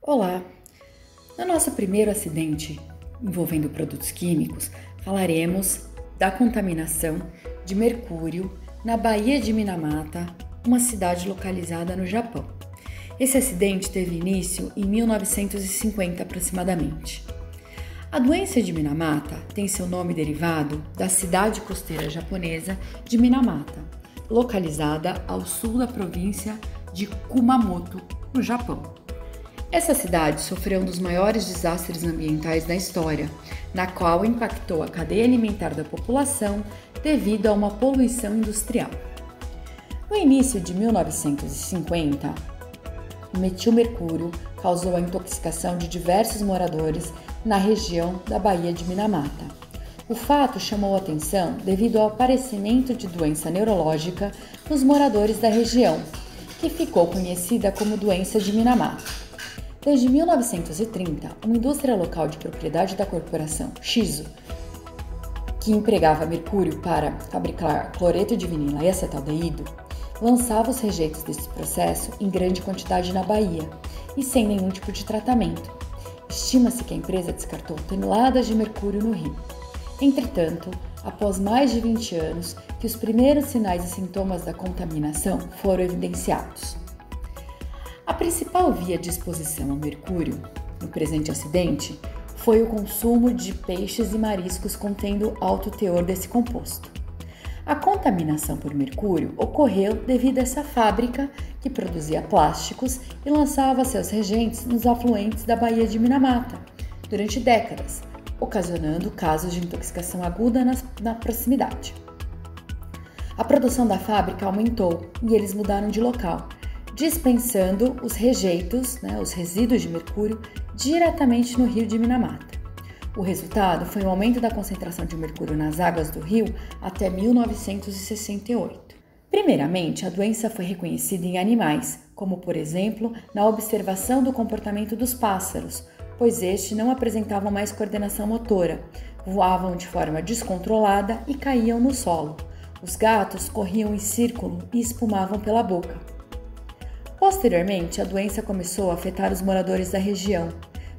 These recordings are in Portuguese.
Olá! No nosso primeiro acidente envolvendo produtos químicos, falaremos da contaminação de mercúrio na Baía de Minamata, uma cidade localizada no Japão. Esse acidente teve início em 1950 aproximadamente. A doença de Minamata tem seu nome derivado da cidade costeira japonesa de Minamata, localizada ao sul da província de Kumamoto, no Japão. Essa cidade sofreu um dos maiores desastres ambientais da história, na qual impactou a cadeia alimentar da população devido a uma poluição industrial. No início de 1950, o metilmercúrio causou a intoxicação de diversos moradores na região da Baía de Minamata. O fato chamou atenção devido ao aparecimento de doença neurológica nos moradores da região, que ficou conhecida como doença de Minamata. Desde 1930, uma indústria local de propriedade da corporação Shizu, que empregava mercúrio para fabricar cloreto de vinila e acetaldeído, lançava os rejeitos desse processo em grande quantidade na Bahia e sem nenhum tipo de tratamento. Estima-se que a empresa descartou toneladas de mercúrio no rio. Entretanto, após mais de 20 anos que os primeiros sinais e sintomas da contaminação foram evidenciados. A principal via de exposição ao mercúrio no presente acidente foi o consumo de peixes e mariscos contendo alto teor desse composto. A contaminação por mercúrio ocorreu devido a essa fábrica que produzia plásticos e lançava seus regentes nos afluentes da Baía de Minamata durante décadas, ocasionando casos de intoxicação aguda na, na proximidade. A produção da fábrica aumentou e eles mudaram de local, dispensando os rejeitos, né, os resíduos de mercúrio, diretamente no rio de Minamata. O resultado foi um aumento da concentração de mercúrio nas águas do rio até 1968. Primeiramente, a doença foi reconhecida em animais, como por exemplo na observação do comportamento dos pássaros, pois estes não apresentavam mais coordenação motora, voavam de forma descontrolada e caíam no solo. Os gatos corriam em círculo e espumavam pela boca. Posteriormente, a doença começou a afetar os moradores da região,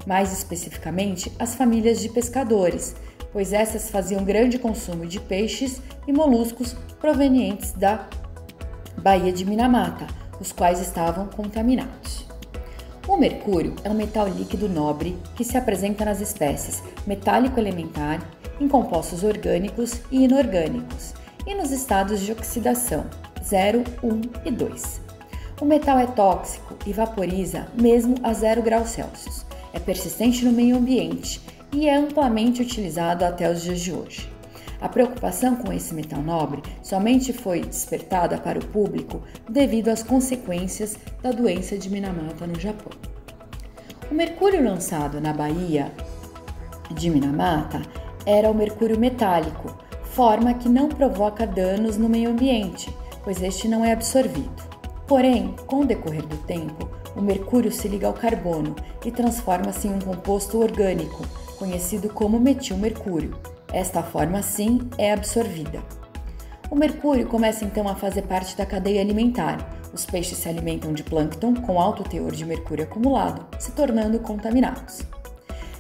mais especificamente as famílias de pescadores, pois essas faziam grande consumo de peixes e moluscos provenientes da Baía de Minamata, os quais estavam contaminados. O mercúrio é um metal líquido nobre que se apresenta nas espécies metálico elementar, em compostos orgânicos e inorgânicos, e nos estados de oxidação 0, 1 e 2. O metal é tóxico e vaporiza mesmo a zero graus Celsius. É persistente no meio ambiente e é amplamente utilizado até os dias de hoje. A preocupação com esse metal nobre somente foi despertada para o público devido às consequências da doença de Minamata no Japão. O mercúrio lançado na Baía de Minamata era o mercúrio metálico, forma que não provoca danos no meio ambiente, pois este não é absorvido. Porém, com o decorrer do tempo, o mercúrio se liga ao carbono e transforma-se em um composto orgânico, conhecido como metilmercúrio. Esta forma, sim, é absorvida. O mercúrio começa então a fazer parte da cadeia alimentar. Os peixes se alimentam de plâncton com alto teor de mercúrio acumulado, se tornando contaminados.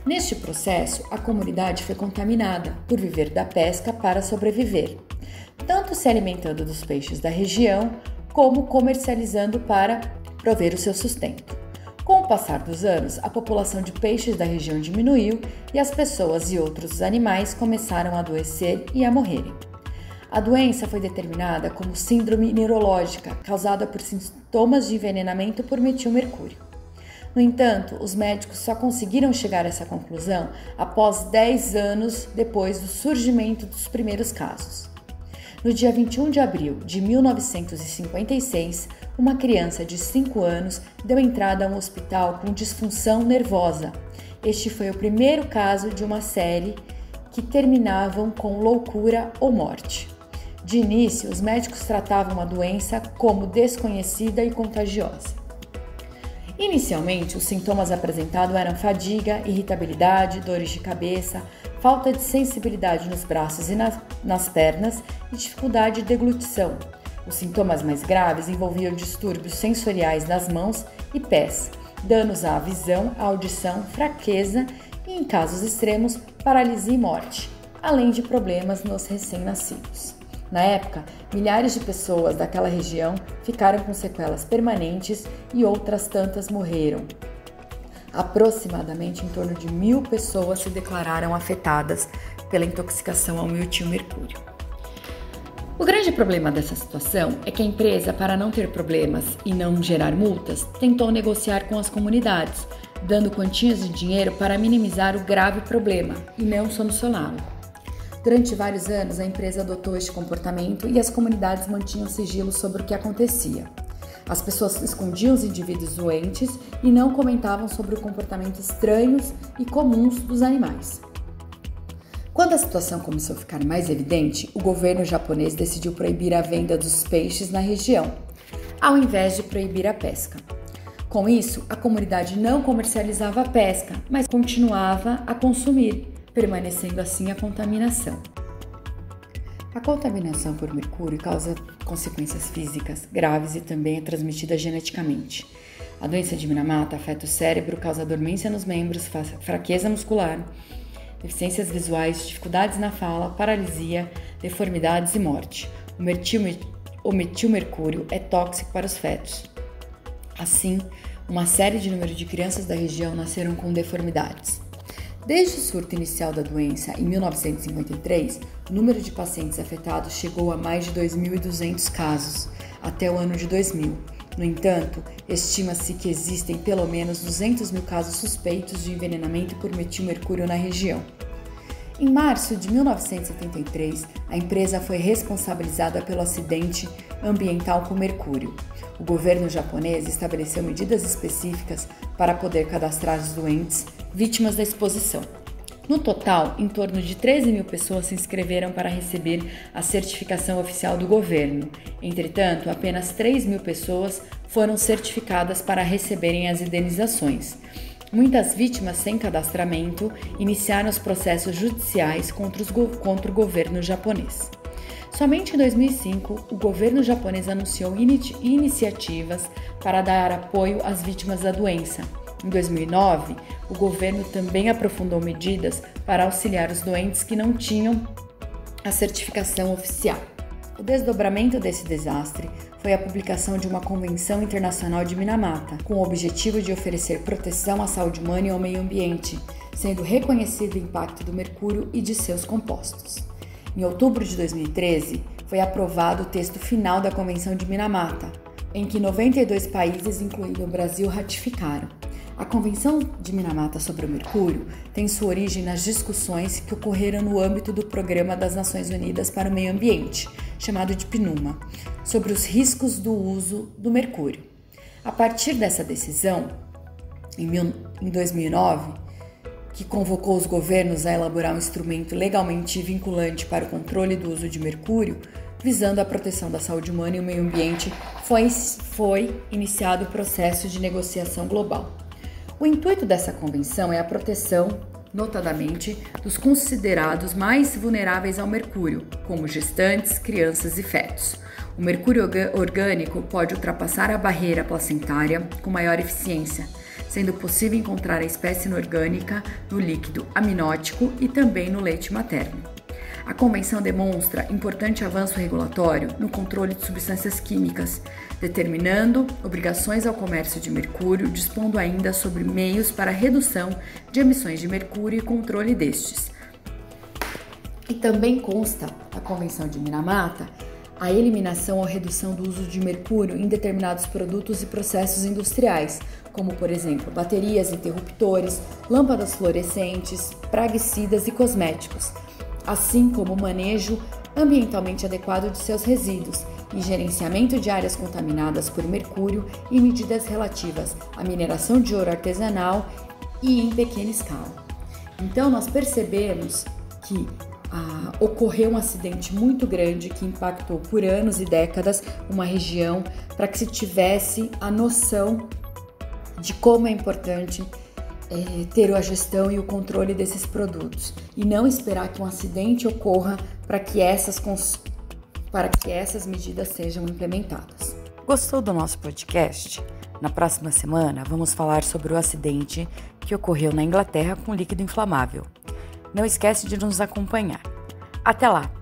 Neste processo, a comunidade foi contaminada por viver da pesca para sobreviver, tanto se alimentando dos peixes da região como comercializando para prover o seu sustento. Com o passar dos anos, a população de peixes da região diminuiu e as pessoas e outros animais começaram a adoecer e a morrerem. A doença foi determinada como síndrome neurológica causada por sintomas de envenenamento por metilmercúrio. No entanto, os médicos só conseguiram chegar a essa conclusão após 10 anos depois do surgimento dos primeiros casos. No dia 21 de abril de 1956, uma criança de 5 anos deu entrada a um hospital com disfunção nervosa. Este foi o primeiro caso de uma série que terminavam com loucura ou morte. De início, os médicos tratavam a doença como desconhecida e contagiosa. Inicialmente, os sintomas apresentados eram fadiga, irritabilidade, dores de cabeça, falta de sensibilidade nos braços e nas, nas pernas e dificuldade de deglutição. Os sintomas mais graves envolviam distúrbios sensoriais nas mãos e pés, danos à visão, à audição, fraqueza e, em casos extremos, paralisia e morte, além de problemas nos recém-nascidos. Na época, milhares de pessoas daquela região ficaram com sequelas permanentes e outras tantas morreram. Aproximadamente em torno de mil pessoas se declararam afetadas pela intoxicação ao metilmercúrio. O grande problema dessa situação é que a empresa, para não ter problemas e não gerar multas, tentou negociar com as comunidades, dando quantias de dinheiro para minimizar o grave problema e não solucioná-lo. Durante vários anos, a empresa adotou este comportamento e as comunidades mantinham sigilo sobre o que acontecia. As pessoas escondiam os indivíduos doentes e não comentavam sobre o comportamento estranhos e comuns dos animais. Quando a situação começou a ficar mais evidente, o governo japonês decidiu proibir a venda dos peixes na região, ao invés de proibir a pesca. Com isso, a comunidade não comercializava a pesca, mas continuava a consumir, permanecendo assim a contaminação. A contaminação por mercúrio causa consequências físicas graves e também é transmitida geneticamente. A doença de Minamata afeta o cérebro, causa dormência nos membros, fraqueza muscular, deficiências visuais, dificuldades na fala, paralisia, deformidades e morte. O, metil, o metilmercúrio é tóxico para os fetos. Assim, uma série de número de crianças da região nasceram com deformidades. Desde o surto inicial da doença, em 1953, o número de pacientes afetados chegou a mais de 2.200 casos até o ano de 2000. No entanto, estima-se que existem pelo menos 200 mil casos suspeitos de envenenamento por metilmercúrio na região. Em março de 1973, a empresa foi responsabilizada pelo acidente ambiental com mercúrio. O governo japonês estabeleceu medidas específicas para poder cadastrar os doentes vítimas da exposição. No total, em torno de 13 mil pessoas se inscreveram para receber a certificação oficial do governo. Entretanto, apenas 3 mil pessoas foram certificadas para receberem as indenizações. Muitas vítimas sem cadastramento iniciaram os processos judiciais contra, contra o governo japonês. Somente em 2005, o governo japonês anunciou iniciativas para dar apoio às vítimas da doença. Em 2009, o governo também aprofundou medidas para auxiliar os doentes que não tinham a certificação oficial. O desdobramento desse desastre foi a publicação de uma Convenção Internacional de Minamata, com o objetivo de oferecer proteção à saúde humana e ao meio ambiente, sendo reconhecido o impacto do mercúrio e de seus compostos. Em outubro de 2013, foi aprovado o texto final da Convenção de Minamata, em que 92 países, incluindo o Brasil, ratificaram. A Convenção de Minamata sobre o Mercúrio tem sua origem nas discussões que ocorreram no âmbito do Programa das Nações Unidas para o Meio Ambiente, chamado de PNUMA, sobre os riscos do uso do mercúrio. A partir dessa decisão, em 2009, que convocou os governos a elaborar um instrumento legalmente vinculante para o controle do uso de mercúrio, visando a proteção da saúde humana e o meio ambiente, foi, foi iniciado o processo de negociação global. O intuito dessa convenção é a proteção, notadamente, dos considerados mais vulneráveis ao mercúrio, como gestantes, crianças e fetos. O mercúrio orgânico pode ultrapassar a barreira placentária com maior eficiência, sendo possível encontrar a espécie inorgânica no líquido aminótico e também no leite materno. A convenção demonstra importante avanço regulatório no controle de substâncias químicas, determinando obrigações ao comércio de mercúrio, dispondo ainda sobre meios para redução de emissões de mercúrio e controle destes. E também consta a Convenção de Minamata a eliminação ou redução do uso de mercúrio em determinados produtos e processos industriais, como por exemplo baterias, interruptores, lâmpadas fluorescentes, praguicidas e cosméticos assim como o manejo ambientalmente adequado de seus resíduos e gerenciamento de áreas contaminadas por mercúrio e medidas relativas à mineração de ouro artesanal e em pequena escala. Então, nós percebemos que ah, ocorreu um acidente muito grande que impactou por anos e décadas uma região para que se tivesse a noção de como é importante é, ter a gestão e o controle desses produtos e não esperar que um acidente ocorra para que essas para que essas medidas sejam implementadas. Gostou do nosso podcast? Na próxima semana, vamos falar sobre o acidente que ocorreu na Inglaterra com líquido inflamável. Não esquece de nos acompanhar. Até lá!